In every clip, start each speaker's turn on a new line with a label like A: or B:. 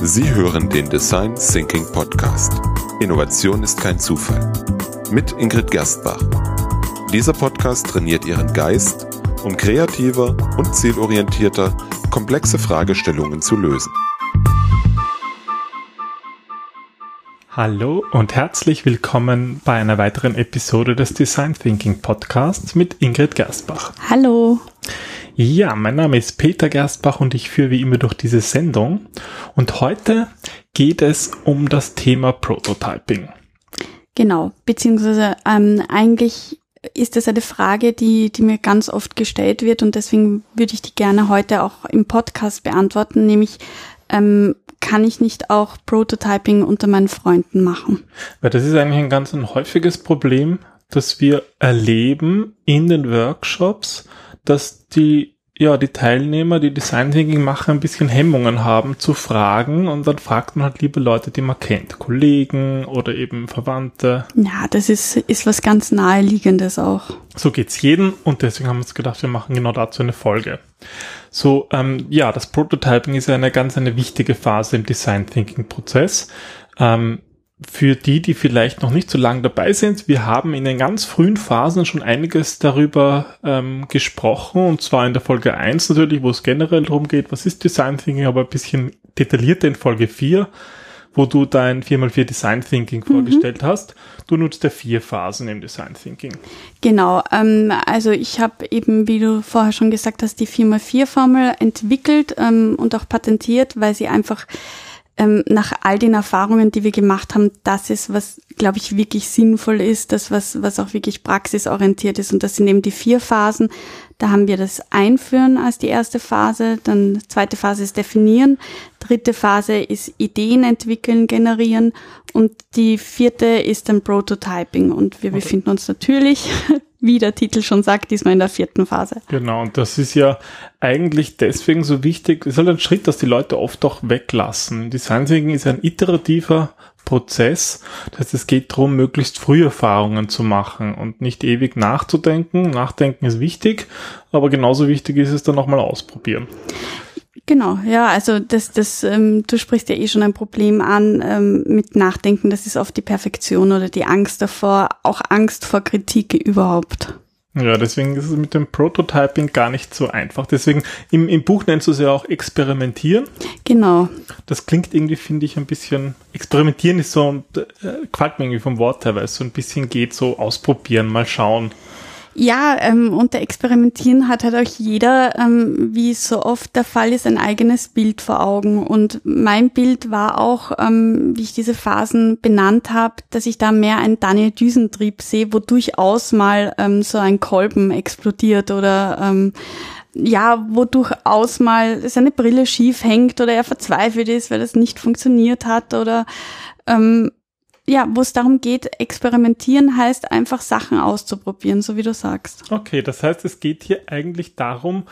A: Sie hören den Design Thinking Podcast. Innovation ist kein Zufall. Mit Ingrid Gerstbach. Dieser Podcast trainiert Ihren Geist, um kreativer und zielorientierter komplexe Fragestellungen zu lösen.
B: Hallo und herzlich willkommen bei einer weiteren Episode des Design Thinking Podcasts mit Ingrid Gerstbach.
C: Hallo.
B: Ja, mein Name ist Peter Gerstbach und ich führe wie immer durch diese Sendung. Und heute geht es um das Thema Prototyping.
C: Genau, beziehungsweise ähm, eigentlich ist das eine Frage, die, die mir ganz oft gestellt wird und deswegen würde ich die gerne heute auch im Podcast beantworten, nämlich ähm, kann ich nicht auch Prototyping unter meinen Freunden machen?
B: Weil das ist eigentlich ein ganz ein häufiges Problem, das wir erleben in den Workshops, dass die ja, die Teilnehmer, die Design Thinking machen, ein bisschen Hemmungen haben zu fragen und dann fragt man halt lieber Leute, die man kennt, Kollegen oder eben Verwandte.
C: Ja, das ist, ist was ganz naheliegendes auch.
B: So geht's jedem und deswegen haben wir uns gedacht, wir machen genau dazu eine Folge. So, ähm, ja, das Prototyping ist ja eine ganz eine wichtige Phase im Design Thinking Prozess. Ähm, für die, die vielleicht noch nicht so lange dabei sind, wir haben in den ganz frühen Phasen schon einiges darüber ähm, gesprochen, und zwar in der Folge 1 natürlich, wo es generell darum geht, was ist Design Thinking, aber ein bisschen detaillierter in Folge 4, wo du dein 4x4 Design Thinking mhm. vorgestellt hast. Du nutzt ja vier Phasen im Design Thinking.
C: Genau, ähm, also ich habe eben, wie du vorher schon gesagt hast, die 4x4-Formel entwickelt ähm, und auch patentiert, weil sie einfach ähm, nach all den Erfahrungen, die wir gemacht haben, das ist, was, glaube ich, wirklich sinnvoll ist, das, was, was auch wirklich praxisorientiert ist. Und das sind eben die vier Phasen. Da haben wir das Einführen als die erste Phase, dann zweite Phase ist Definieren, dritte Phase ist Ideen entwickeln, generieren und die vierte ist dann Prototyping. Und wir befinden uns natürlich wie der Titel schon sagt, diesmal in der vierten Phase.
B: Genau, und das ist ja eigentlich deswegen so wichtig. Es ist halt ein Schritt, dass die Leute oft auch weglassen. Design Thinking ist ein iterativer Prozess. Das heißt, es geht darum, möglichst früh Erfahrungen zu machen und nicht ewig nachzudenken. Nachdenken ist wichtig, aber genauso wichtig ist es dann nochmal ausprobieren.
C: Genau, ja, also das, das, ähm, du sprichst ja eh schon ein Problem an ähm, mit Nachdenken, das ist oft die Perfektion oder die Angst davor, auch Angst vor Kritik überhaupt.
B: Ja, deswegen ist es mit dem Prototyping gar nicht so einfach. Deswegen im, im Buch nennst du es ja auch Experimentieren.
C: Genau.
B: Das klingt irgendwie, finde ich, ein bisschen, Experimentieren ist so, äh, gefällt mir irgendwie vom Wort her, weil es so ein bisschen geht, so ausprobieren, mal schauen.
C: Ja, ähm, unter Experimentieren hat halt auch jeder, ähm, wie so oft der Fall ist, ein eigenes Bild vor Augen. Und mein Bild war auch, ähm, wie ich diese Phasen benannt habe, dass ich da mehr einen Daniel Düsentrieb sehe, wo durchaus mal ähm, so ein Kolben explodiert oder ähm, ja, wo durchaus mal seine Brille schief hängt oder er verzweifelt ist, weil das nicht funktioniert hat oder ähm, ja, wo es darum geht, experimentieren heißt einfach Sachen auszuprobieren, so wie du sagst.
B: Okay, das heißt, es geht hier eigentlich darum,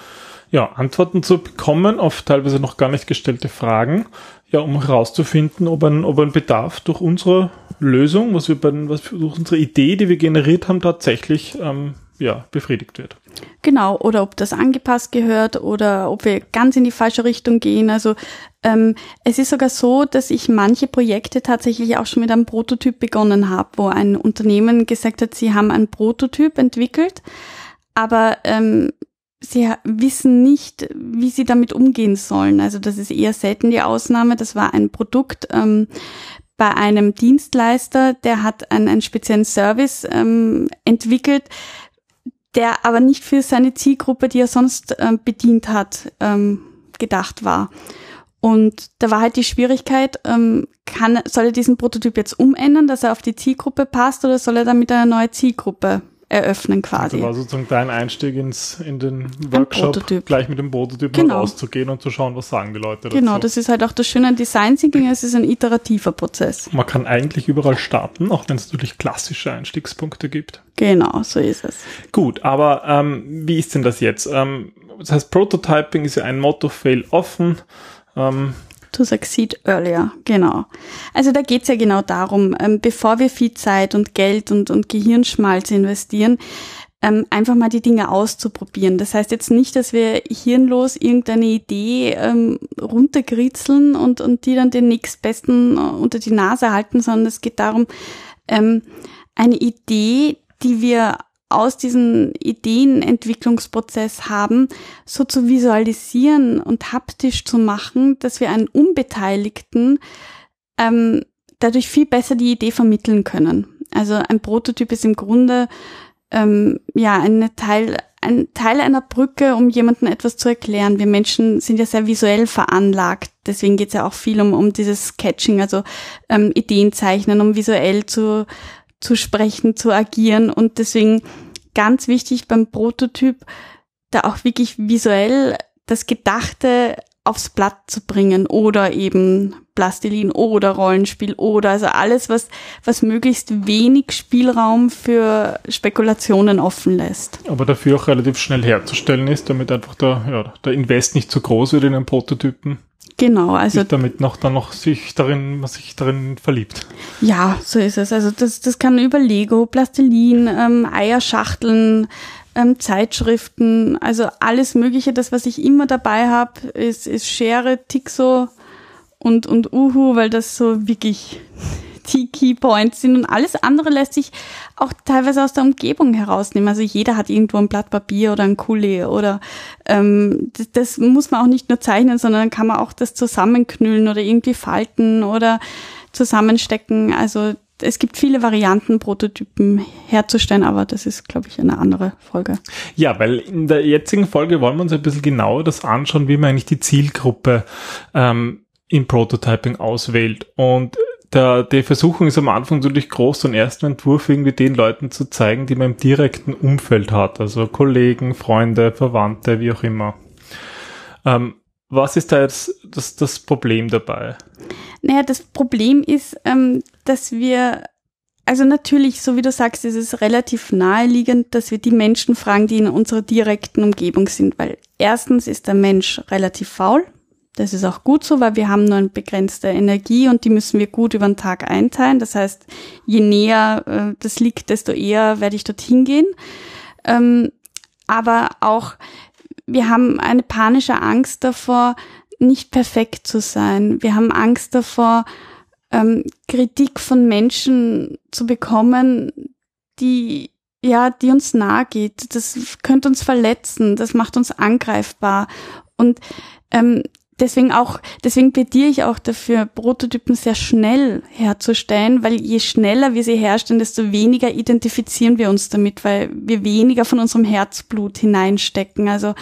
B: ja, Antworten zu bekommen auf teilweise noch gar nicht gestellte Fragen, ja, um herauszufinden, ob ein, ob ein Bedarf durch unsere Lösung, was wir bei, was durch unsere Idee, die wir generiert haben, tatsächlich ähm, ja, befriedigt wird.
C: Genau, oder ob das angepasst gehört oder ob wir ganz in die falsche Richtung gehen. Also ähm, es ist sogar so, dass ich manche Projekte tatsächlich auch schon mit einem Prototyp begonnen habe, wo ein Unternehmen gesagt hat, sie haben einen Prototyp entwickelt, aber ähm, sie wissen nicht, wie sie damit umgehen sollen. Also das ist eher selten die Ausnahme. Das war ein Produkt. Ähm, bei einem Dienstleister, der hat einen, einen speziellen Service ähm, entwickelt, der aber nicht für seine Zielgruppe, die er sonst äh, bedient hat, ähm, gedacht war. Und da war halt die Schwierigkeit, ähm, kann, soll er diesen Prototyp jetzt umändern, dass er auf die Zielgruppe passt, oder soll er damit eine neue Zielgruppe eröffnen quasi.
B: Also war sozusagen dein Einstieg ins, in den Workshop, gleich mit dem Prototyp genau. rauszugehen und zu schauen, was sagen die Leute
C: dazu. Genau, das ist halt auch das Schöne an Design Thinking, es ist ein iterativer Prozess.
B: Man kann eigentlich überall starten, auch wenn es natürlich klassische Einstiegspunkte gibt.
C: Genau, so ist es.
B: Gut, aber ähm, wie ist denn das jetzt? Ähm, das heißt, Prototyping ist ja ein Motto, fail offen.
C: Ähm, to succeed earlier, genau. Also da geht's ja genau darum, ähm, bevor wir viel Zeit und Geld und, und Gehirnschmalz investieren, ähm, einfach mal die Dinge auszuprobieren. Das heißt jetzt nicht, dass wir hirnlos irgendeine Idee ähm, runtergritzeln und, und die dann den nächstbesten äh, unter die Nase halten, sondern es geht darum, ähm, eine Idee, die wir aus diesem Ideenentwicklungsprozess haben, so zu visualisieren und haptisch zu machen, dass wir einen Unbeteiligten ähm, dadurch viel besser die Idee vermitteln können. Also ein Prototyp ist im Grunde ähm, ja eine Teil, ein Teil einer Brücke, um jemandem etwas zu erklären. Wir Menschen sind ja sehr visuell veranlagt. Deswegen geht es ja auch viel um, um dieses Sketching, also ähm, Ideen zeichnen, um visuell zu zu sprechen, zu agieren und deswegen ganz wichtig beim Prototyp, da auch wirklich visuell das Gedachte aufs Blatt zu bringen oder eben Plastilin oder Rollenspiel oder also alles, was, was möglichst wenig Spielraum für Spekulationen offen lässt.
B: Aber dafür auch relativ schnell herzustellen ist, damit einfach der, ja, der Invest nicht zu groß wird in den Prototypen.
C: Genau, also
B: damit noch dann noch sich darin, was sich darin verliebt.
C: Ja, so ist es. Also das, das kann über Lego, Plastilin, ähm, Eierschachteln, ähm, Zeitschriften, also alles Mögliche. Das, was ich immer dabei habe, ist, ist Schere, Tixo und und Uhu, weil das so wirklich die Keypoints sind und alles andere lässt sich auch teilweise aus der Umgebung herausnehmen. Also jeder hat irgendwo ein Blatt Papier oder ein Kuli oder ähm, das, das muss man auch nicht nur zeichnen, sondern kann man auch das zusammenknüllen oder irgendwie falten oder zusammenstecken. Also es gibt viele Varianten, Prototypen herzustellen, aber das ist, glaube ich, eine andere Folge.
B: Ja, weil in der jetzigen Folge wollen wir uns ein bisschen genauer das anschauen, wie man eigentlich die Zielgruppe ähm, im Prototyping auswählt. Und der, die Versuchung ist am Anfang natürlich groß, so einen ersten Entwurf irgendwie den Leuten zu zeigen, die man im direkten Umfeld hat, also Kollegen, Freunde, Verwandte, wie auch immer. Ähm, was ist da jetzt das, das Problem dabei?
C: Naja, das Problem ist, ähm, dass wir, also natürlich, so wie du sagst, ist es relativ naheliegend, dass wir die Menschen fragen, die in unserer direkten Umgebung sind, weil erstens ist der Mensch relativ faul, das ist auch gut so, weil wir haben nur eine begrenzte Energie und die müssen wir gut über den Tag einteilen. Das heißt, je näher äh, das liegt, desto eher werde ich dorthin gehen. Ähm, aber auch, wir haben eine panische Angst davor, nicht perfekt zu sein. Wir haben Angst davor, ähm, Kritik von Menschen zu bekommen, die ja, die uns nahe geht. Das könnte uns verletzen, das macht uns angreifbar. Und ähm, deswegen auch, deswegen plädiere ich auch dafür, Prototypen sehr schnell herzustellen, weil je schneller wir sie herstellen, desto weniger identifizieren wir uns damit, weil wir weniger von unserem Herzblut hineinstecken. Also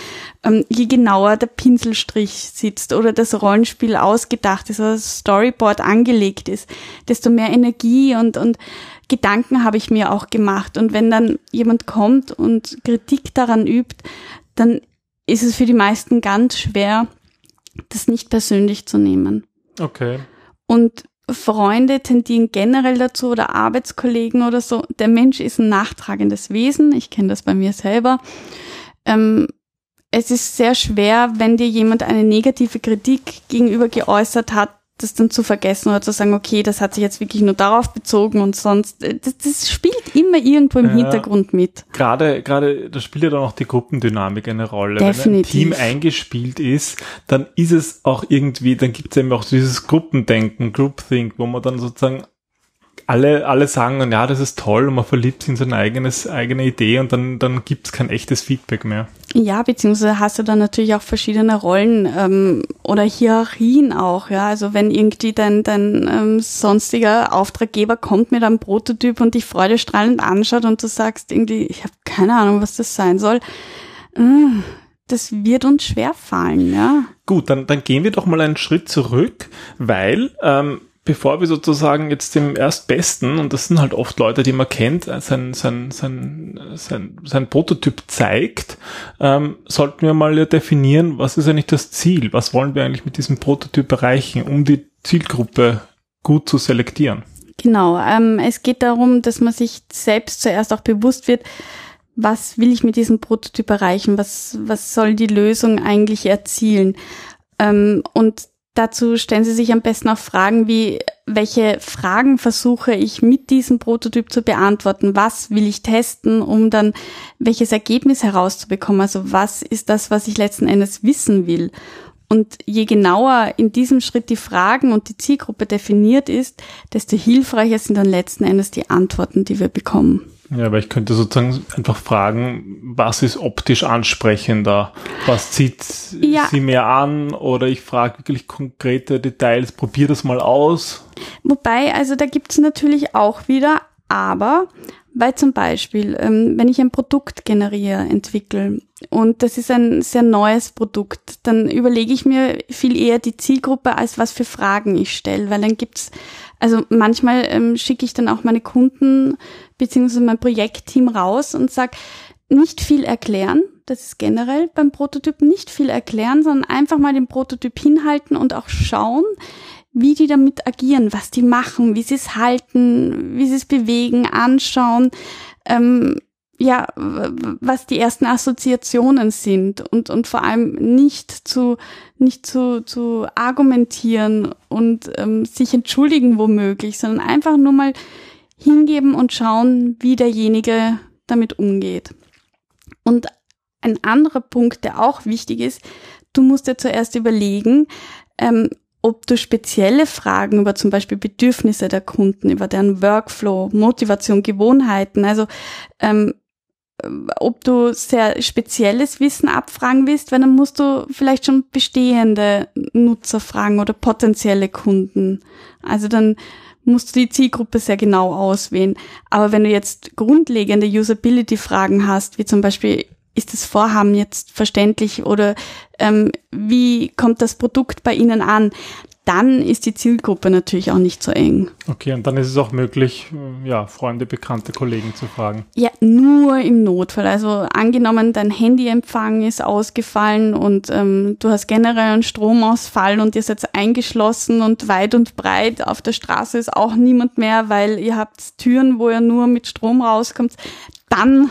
C: ähm, je genauer der Pinselstrich sitzt oder das Rollenspiel ausgedacht ist oder das Storyboard angelegt ist, desto mehr Energie und, und Gedanken habe ich mir auch gemacht. Und wenn dann jemand kommt und Kritik daran übt, dann ist es für die meisten ganz schwer, das nicht persönlich zu nehmen.
B: Okay.
C: Und Freunde tendieren generell dazu oder Arbeitskollegen oder so. Der Mensch ist ein nachtragendes Wesen. Ich kenne das bei mir selber. Ähm, es ist sehr schwer, wenn dir jemand eine negative Kritik gegenüber geäußert hat, das dann zu vergessen oder zu sagen, okay, das hat sich jetzt wirklich nur darauf bezogen und sonst, äh, das, das spielt immer irgendwo im ja, Hintergrund mit.
B: Gerade, gerade, da spielt ja dann auch die Gruppendynamik eine Rolle.
C: Definitiv.
B: Wenn ein Team eingespielt ist, dann ist es auch irgendwie, dann gibt es eben auch dieses Gruppendenken, Groupthink, wo man dann sozusagen alle, alle sagen dann, ja, das ist toll und man verliebt sich in seine eigenes, eigene Idee und dann, dann gibt es kein echtes Feedback mehr.
C: Ja, beziehungsweise hast du dann natürlich auch verschiedene Rollen ähm, oder Hierarchien auch, ja. Also wenn irgendwie dein, dein ähm, sonstiger Auftraggeber kommt mit einem Prototyp und dich freudestrahlend anschaut und du sagst irgendwie, ich habe keine Ahnung, was das sein soll, äh, das wird uns schwer fallen, ja.
B: Gut, dann, dann gehen wir doch mal einen Schritt zurück, weil ähm, bevor wir sozusagen jetzt dem Erstbesten, und das sind halt oft Leute, die man kennt, sein, sein, sein, sein, sein Prototyp zeigt, ähm, sollten wir mal definieren, was ist eigentlich das Ziel? Was wollen wir eigentlich mit diesem Prototyp erreichen, um die Zielgruppe gut zu selektieren?
C: Genau, ähm, es geht darum, dass man sich selbst zuerst auch bewusst wird, was will ich mit diesem Prototyp erreichen? Was, was soll die Lösung eigentlich erzielen? Ähm, und Dazu stellen Sie sich am besten auch Fragen wie, welche Fragen versuche ich mit diesem Prototyp zu beantworten? Was will ich testen, um dann welches Ergebnis herauszubekommen? Also was ist das, was ich letzten Endes wissen will? Und je genauer in diesem Schritt die Fragen und die Zielgruppe definiert ist, desto hilfreicher sind dann letzten Endes die Antworten, die wir bekommen.
B: Ja, aber ich könnte sozusagen einfach fragen, was ist optisch ansprechender? Was zieht ja. sie mehr an? Oder ich frage wirklich konkrete Details, probier das mal aus.
C: Wobei, also da gibt es natürlich auch wieder, aber weil zum Beispiel, ähm, wenn ich ein Produkt generiere, entwickle und das ist ein sehr neues Produkt, dann überlege ich mir viel eher die Zielgruppe, als was für Fragen ich stelle, weil dann gibt's also manchmal ähm, schicke ich dann auch meine Kunden beziehungsweise mein Projektteam raus und sag nicht viel erklären. Das ist generell beim Prototyp nicht viel erklären, sondern einfach mal den Prototyp hinhalten und auch schauen, wie die damit agieren, was die machen, wie sie es halten, wie sie es bewegen, anschauen. Ähm, ja, was die ersten Assoziationen sind und, und vor allem nicht zu, nicht zu, zu argumentieren und ähm, sich entschuldigen womöglich, sondern einfach nur mal hingeben und schauen, wie derjenige damit umgeht. Und ein anderer Punkt, der auch wichtig ist, du musst dir zuerst überlegen, ähm, ob du spezielle Fragen über zum Beispiel Bedürfnisse der Kunden, über deren Workflow, Motivation, Gewohnheiten, also ähm, ob du sehr spezielles Wissen abfragen willst, weil dann musst du vielleicht schon bestehende Nutzer fragen oder potenzielle Kunden. Also dann musst du die Zielgruppe sehr genau auswählen. Aber wenn du jetzt grundlegende Usability-Fragen hast, wie zum Beispiel, ist das Vorhaben jetzt verständlich oder ähm, wie kommt das Produkt bei Ihnen an, dann ist die Zielgruppe natürlich auch nicht so eng.
B: Okay, und dann ist es auch möglich, ja, Freunde, Bekannte, Kollegen zu fragen.
C: Ja, nur im Notfall. Also angenommen, dein Handyempfang ist ausgefallen und ähm, du hast generell einen Stromausfall und ihr seid eingeschlossen und weit und breit auf der Straße ist auch niemand mehr, weil ihr habt Türen, wo ihr nur mit Strom rauskommt, dann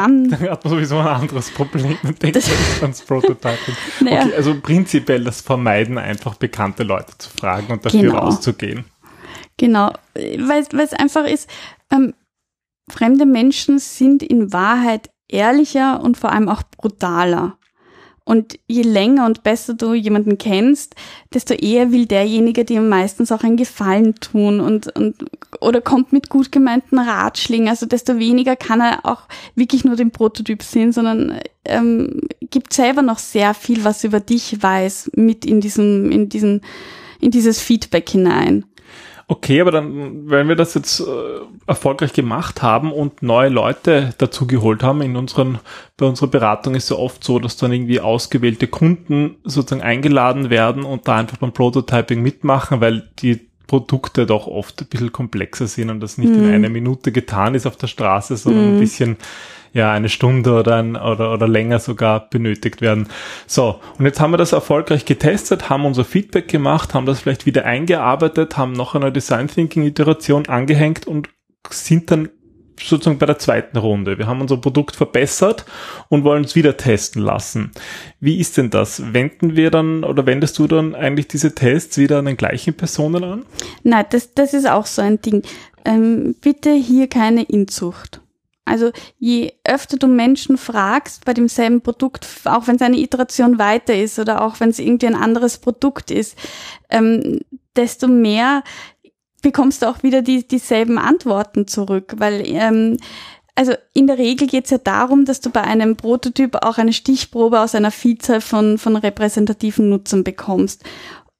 C: dann,
B: dann hat man sowieso ein anderes Problem mit dem ans Prototyping. Naja. Okay, also prinzipiell das Vermeiden, einfach bekannte Leute zu fragen und dafür genau. rauszugehen.
C: Genau, weil es einfach ist, ähm, fremde Menschen sind in Wahrheit ehrlicher und vor allem auch brutaler. Und je länger und besser du jemanden kennst, desto eher will derjenige dir meistens auch einen Gefallen tun und, und oder kommt mit gut gemeinten Ratschlägen. Also desto weniger kann er auch wirklich nur den Prototyp sehen, sondern ähm, gibt selber noch sehr viel, was über dich weiß, mit in diesem, in diesen, in dieses Feedback hinein.
B: Okay, aber dann, wenn wir das jetzt äh, erfolgreich gemacht haben und neue Leute dazu geholt haben in unseren, bei unserer Beratung ist ja oft so, dass dann irgendwie ausgewählte Kunden sozusagen eingeladen werden und da einfach beim Prototyping mitmachen, weil die Produkte doch oft ein bisschen komplexer sind und das nicht mhm. in einer Minute getan ist auf der Straße, sondern mhm. ein bisschen ja eine Stunde oder, ein, oder, oder länger sogar benötigt werden. So, und jetzt haben wir das erfolgreich getestet, haben unser Feedback gemacht, haben das vielleicht wieder eingearbeitet, haben noch eine Design Thinking Iteration angehängt und sind dann sozusagen bei der zweiten Runde. Wir haben unser Produkt verbessert und wollen es wieder testen lassen. Wie ist denn das? Wenden wir dann oder wendest du dann eigentlich diese Tests wieder an den gleichen Personen an?
C: Nein, das, das ist auch so ein Ding. Ähm, bitte hier keine Inzucht. Also je öfter du Menschen fragst bei demselben Produkt, auch wenn es eine Iteration weiter ist oder auch wenn es irgendwie ein anderes Produkt ist, ähm, desto mehr bekommst du auch wieder die, dieselben Antworten zurück, weil ähm, also in der Regel geht es ja darum, dass du bei einem Prototyp auch eine Stichprobe aus einer Vielzahl von, von repräsentativen Nutzern bekommst.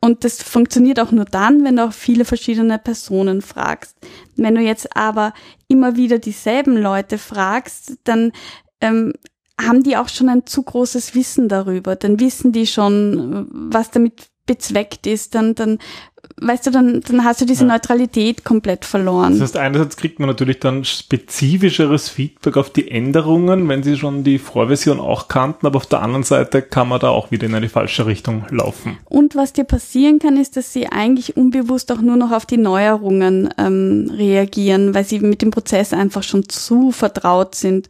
C: Und das funktioniert auch nur dann, wenn du auch viele verschiedene Personen fragst. Wenn du jetzt aber immer wieder dieselben Leute fragst, dann ähm, haben die auch schon ein zu großes Wissen darüber. Dann wissen die schon, was damit bezweckt ist. Dann, dann weißt du, dann, dann hast du diese ja. Neutralität komplett verloren.
B: Das heißt, einerseits kriegt man natürlich dann spezifischeres Feedback auf die Änderungen, wenn sie schon die Vorversion auch kannten, aber auf der anderen Seite kann man da auch wieder in eine falsche Richtung laufen.
C: Und was dir passieren kann, ist, dass sie eigentlich unbewusst auch nur noch auf die Neuerungen ähm, reagieren, weil sie mit dem Prozess einfach schon zu vertraut sind.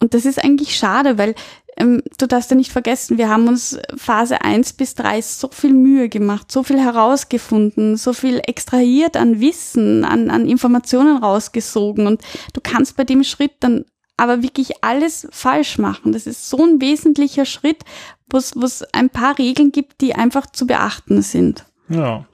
C: Und das ist eigentlich schade, weil ähm, du darfst ja nicht vergessen, wir haben uns Phase 1 bis 3 so viel Mühe gemacht, so viel herausgefunden, so viel extrahiert an Wissen, an, an Informationen rausgesogen und du kannst bei dem Schritt dann aber wirklich alles falsch machen. Das ist so ein wesentlicher Schritt, wo es ein paar Regeln gibt, die einfach zu beachten sind.
B: Ja.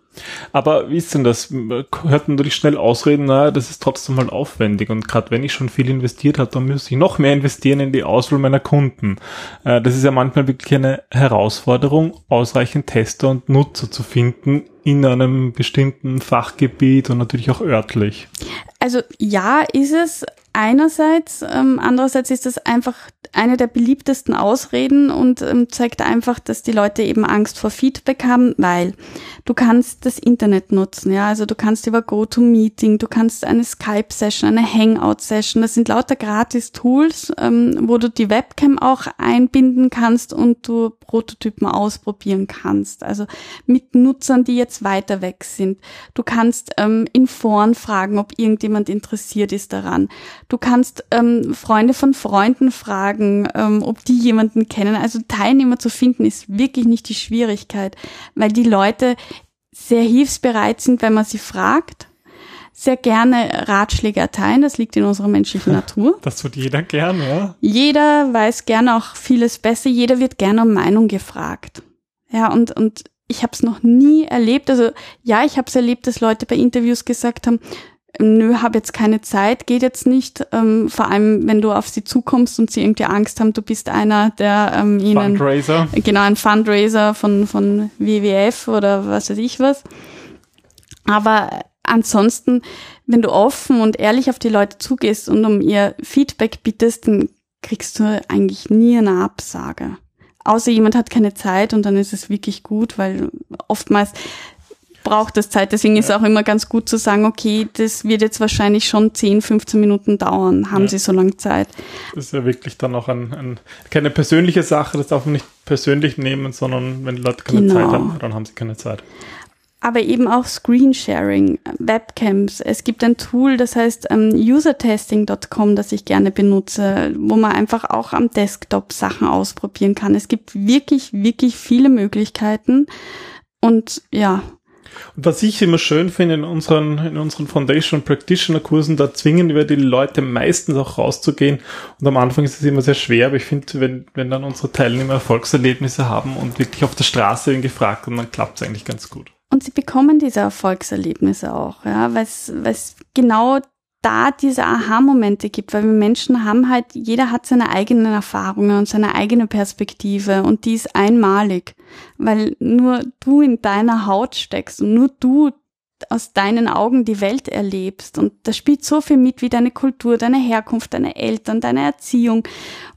B: Aber wie ist denn das? Hört man natürlich schnell ausreden, naja, das ist trotzdem mal aufwendig. Und gerade wenn ich schon viel investiert habe, dann muss ich noch mehr investieren in die Auswahl meiner Kunden. Äh, das ist ja manchmal wirklich eine Herausforderung, ausreichend Tester und Nutzer zu finden in einem bestimmten Fachgebiet und natürlich auch örtlich.
C: Also ja, ist es einerseits, ähm, andererseits ist das einfach eine der beliebtesten Ausreden und ähm, zeigt einfach, dass die Leute eben Angst vor Feedback haben, weil du kannst das Internet nutzen, ja, also du kannst über GoToMeeting, du kannst eine Skype-Session, eine Hangout-Session, das sind lauter Gratis-Tools, ähm, wo du die Webcam auch einbinden kannst und du Prototypen ausprobieren kannst, also mit Nutzern, die jetzt weiter weg sind. Du kannst ähm, in Foren fragen, ob irgendjemand interessiert ist daran. Du kannst ähm, Freunde von Freunden fragen, ähm, ob die jemanden kennen. Also Teilnehmer zu finden ist wirklich nicht die Schwierigkeit, weil die Leute sehr hilfsbereit sind, wenn man sie fragt sehr gerne Ratschläge erteilen. Das liegt in unserer menschlichen Natur.
B: Das tut jeder gerne, ja.
C: Jeder weiß gerne auch vieles besser. Jeder wird gerne um Meinung gefragt. Ja, und, und ich habe es noch nie erlebt. Also ja, ich habe es erlebt, dass Leute bei Interviews gesagt haben, nö, habe jetzt keine Zeit, geht jetzt nicht. Ähm, vor allem, wenn du auf sie zukommst und sie irgendwie Angst haben, du bist einer, der ähm, ihnen
B: Fundraiser.
C: genau ein Fundraiser von von WWF oder was weiß ich was. Aber ansonsten, wenn du offen und ehrlich auf die Leute zugehst und um ihr Feedback bittest, dann kriegst du eigentlich nie eine Absage. Außer jemand hat keine Zeit und dann ist es wirklich gut, weil oftmals braucht es Zeit. Deswegen ist es auch immer ganz gut zu sagen, okay, das wird jetzt wahrscheinlich schon 10, 15 Minuten dauern. Haben ja. Sie so lange Zeit?
B: Das ist ja wirklich dann auch ein, ein, keine persönliche Sache, das darf man nicht persönlich nehmen, sondern wenn die Leute keine genau. Zeit haben, dann haben sie keine Zeit.
C: Aber eben auch Screensharing, Webcams. Es gibt ein Tool, das heißt ähm, usertesting.com, das ich gerne benutze, wo man einfach auch am Desktop Sachen ausprobieren kann. Es gibt wirklich, wirklich viele Möglichkeiten. Und ja,
B: und was ich immer schön finde in unseren, in unseren Foundation Practitioner Kursen, da zwingen wir die Leute meistens auch rauszugehen. Und am Anfang ist es immer sehr schwer, aber ich finde, wenn, wenn dann unsere Teilnehmer Erfolgserlebnisse haben und wirklich auf der Straße ihn gefragt dann klappt es eigentlich ganz gut.
C: Und sie bekommen diese Erfolgserlebnisse auch, ja, weil es genau da diese Aha-Momente gibt, weil wir Menschen haben halt, jeder hat seine eigenen Erfahrungen und seine eigene Perspektive und die ist einmalig, weil nur du in deiner Haut steckst und nur du aus deinen Augen die Welt erlebst und das spielt so viel mit wie deine Kultur, deine Herkunft, deine Eltern, deine Erziehung.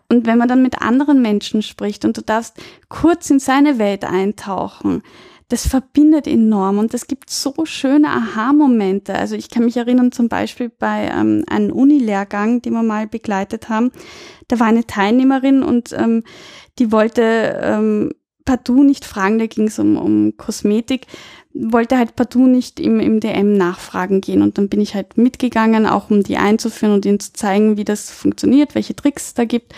C: Und wenn man dann mit anderen Menschen spricht und du darfst kurz in seine Welt eintauchen, das verbindet enorm und es gibt so schöne Aha-Momente. Also ich kann mich erinnern zum Beispiel bei ähm, einem Unilehrgang, den wir mal begleitet haben. Da war eine Teilnehmerin und ähm, die wollte ähm, partout nicht fragen, da ging es um, um Kosmetik, wollte halt partout nicht im, im DM nachfragen gehen. Und dann bin ich halt mitgegangen, auch um die einzuführen und ihnen zu zeigen, wie das funktioniert, welche Tricks es da gibt.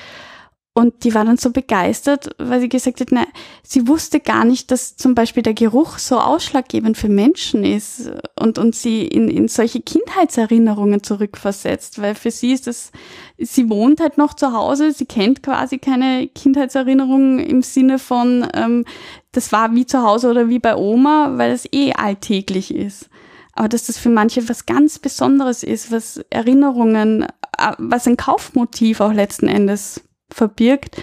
C: Und die war dann so begeistert, weil sie gesagt hat, na, sie wusste gar nicht, dass zum Beispiel der Geruch so ausschlaggebend für Menschen ist und, und sie in, in solche Kindheitserinnerungen zurückversetzt, weil für sie ist das, sie wohnt halt noch zu Hause, sie kennt quasi keine Kindheitserinnerungen im Sinne von, ähm, das war wie zu Hause oder wie bei Oma, weil es eh alltäglich ist. Aber dass das für manche was ganz Besonderes ist, was Erinnerungen, äh, was ein Kaufmotiv auch letzten Endes verbirgt,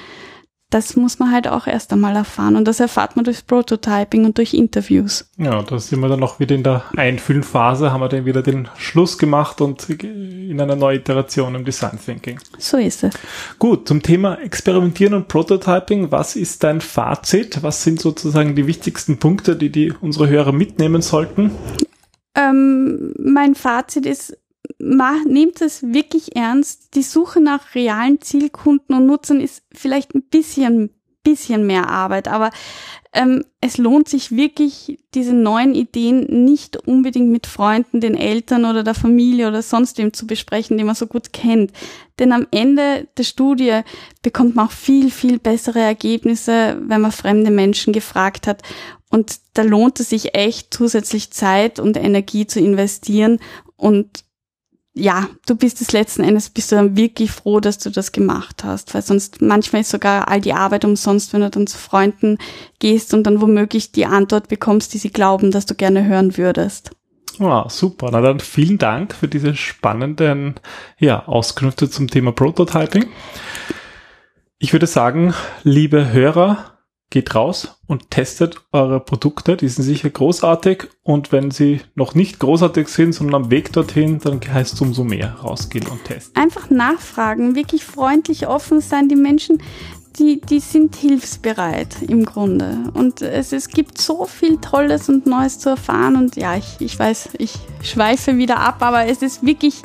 C: das muss man halt auch erst einmal erfahren. Und das erfahrt man durchs Prototyping und durch Interviews.
B: Ja, da sind wir dann noch wieder in der Einfühlphase, haben wir dann wieder den Schluss gemacht und in einer neuen Iteration im Design Thinking.
C: So ist es.
B: Gut, zum Thema Experimentieren und Prototyping. Was ist dein Fazit? Was sind sozusagen die wichtigsten Punkte, die, die unsere Hörer mitnehmen sollten?
C: Ähm, mein Fazit ist, nehmt es wirklich ernst. Die Suche nach realen Zielkunden und Nutzern ist vielleicht ein bisschen, bisschen mehr Arbeit, aber ähm, es lohnt sich wirklich, diese neuen Ideen nicht unbedingt mit Freunden, den Eltern oder der Familie oder sonst wem zu besprechen, den man so gut kennt. Denn am Ende der Studie bekommt man auch viel, viel bessere Ergebnisse, wenn man fremde Menschen gefragt hat. Und da lohnt es sich echt zusätzlich Zeit und Energie zu investieren und ja, du bist es letzten Endes, bist du dann wirklich froh, dass du das gemacht hast, weil sonst manchmal ist sogar all die Arbeit umsonst, wenn du dann zu Freunden gehst und dann womöglich die Antwort bekommst, die sie glauben, dass du gerne hören würdest.
B: Wow, super. Na dann vielen Dank für diese spannenden ja, Auskünfte zum Thema Prototyping. Ich würde sagen, liebe Hörer, geht raus und testet eure Produkte. Die sind sicher großartig. Und wenn sie noch nicht großartig sind, sondern am Weg dorthin, dann heißt es umso mehr rausgehen und testen.
C: Einfach nachfragen, wirklich freundlich offen sein. Die Menschen, die, die sind hilfsbereit im Grunde. Und es, es gibt so viel Tolles und Neues zu erfahren. Und ja, ich, ich weiß, ich schweife wieder ab, aber es ist wirklich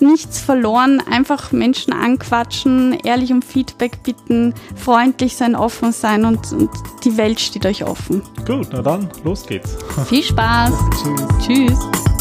C: nichts verloren. Einfach Menschen anquatschen, ehrlich um Feedback bitten, freundlich sein, offen sein und, und die Welt steht euch offen.
B: Gut, na dann, los geht's.
C: Viel Spaß. Tschüss. Tschüss.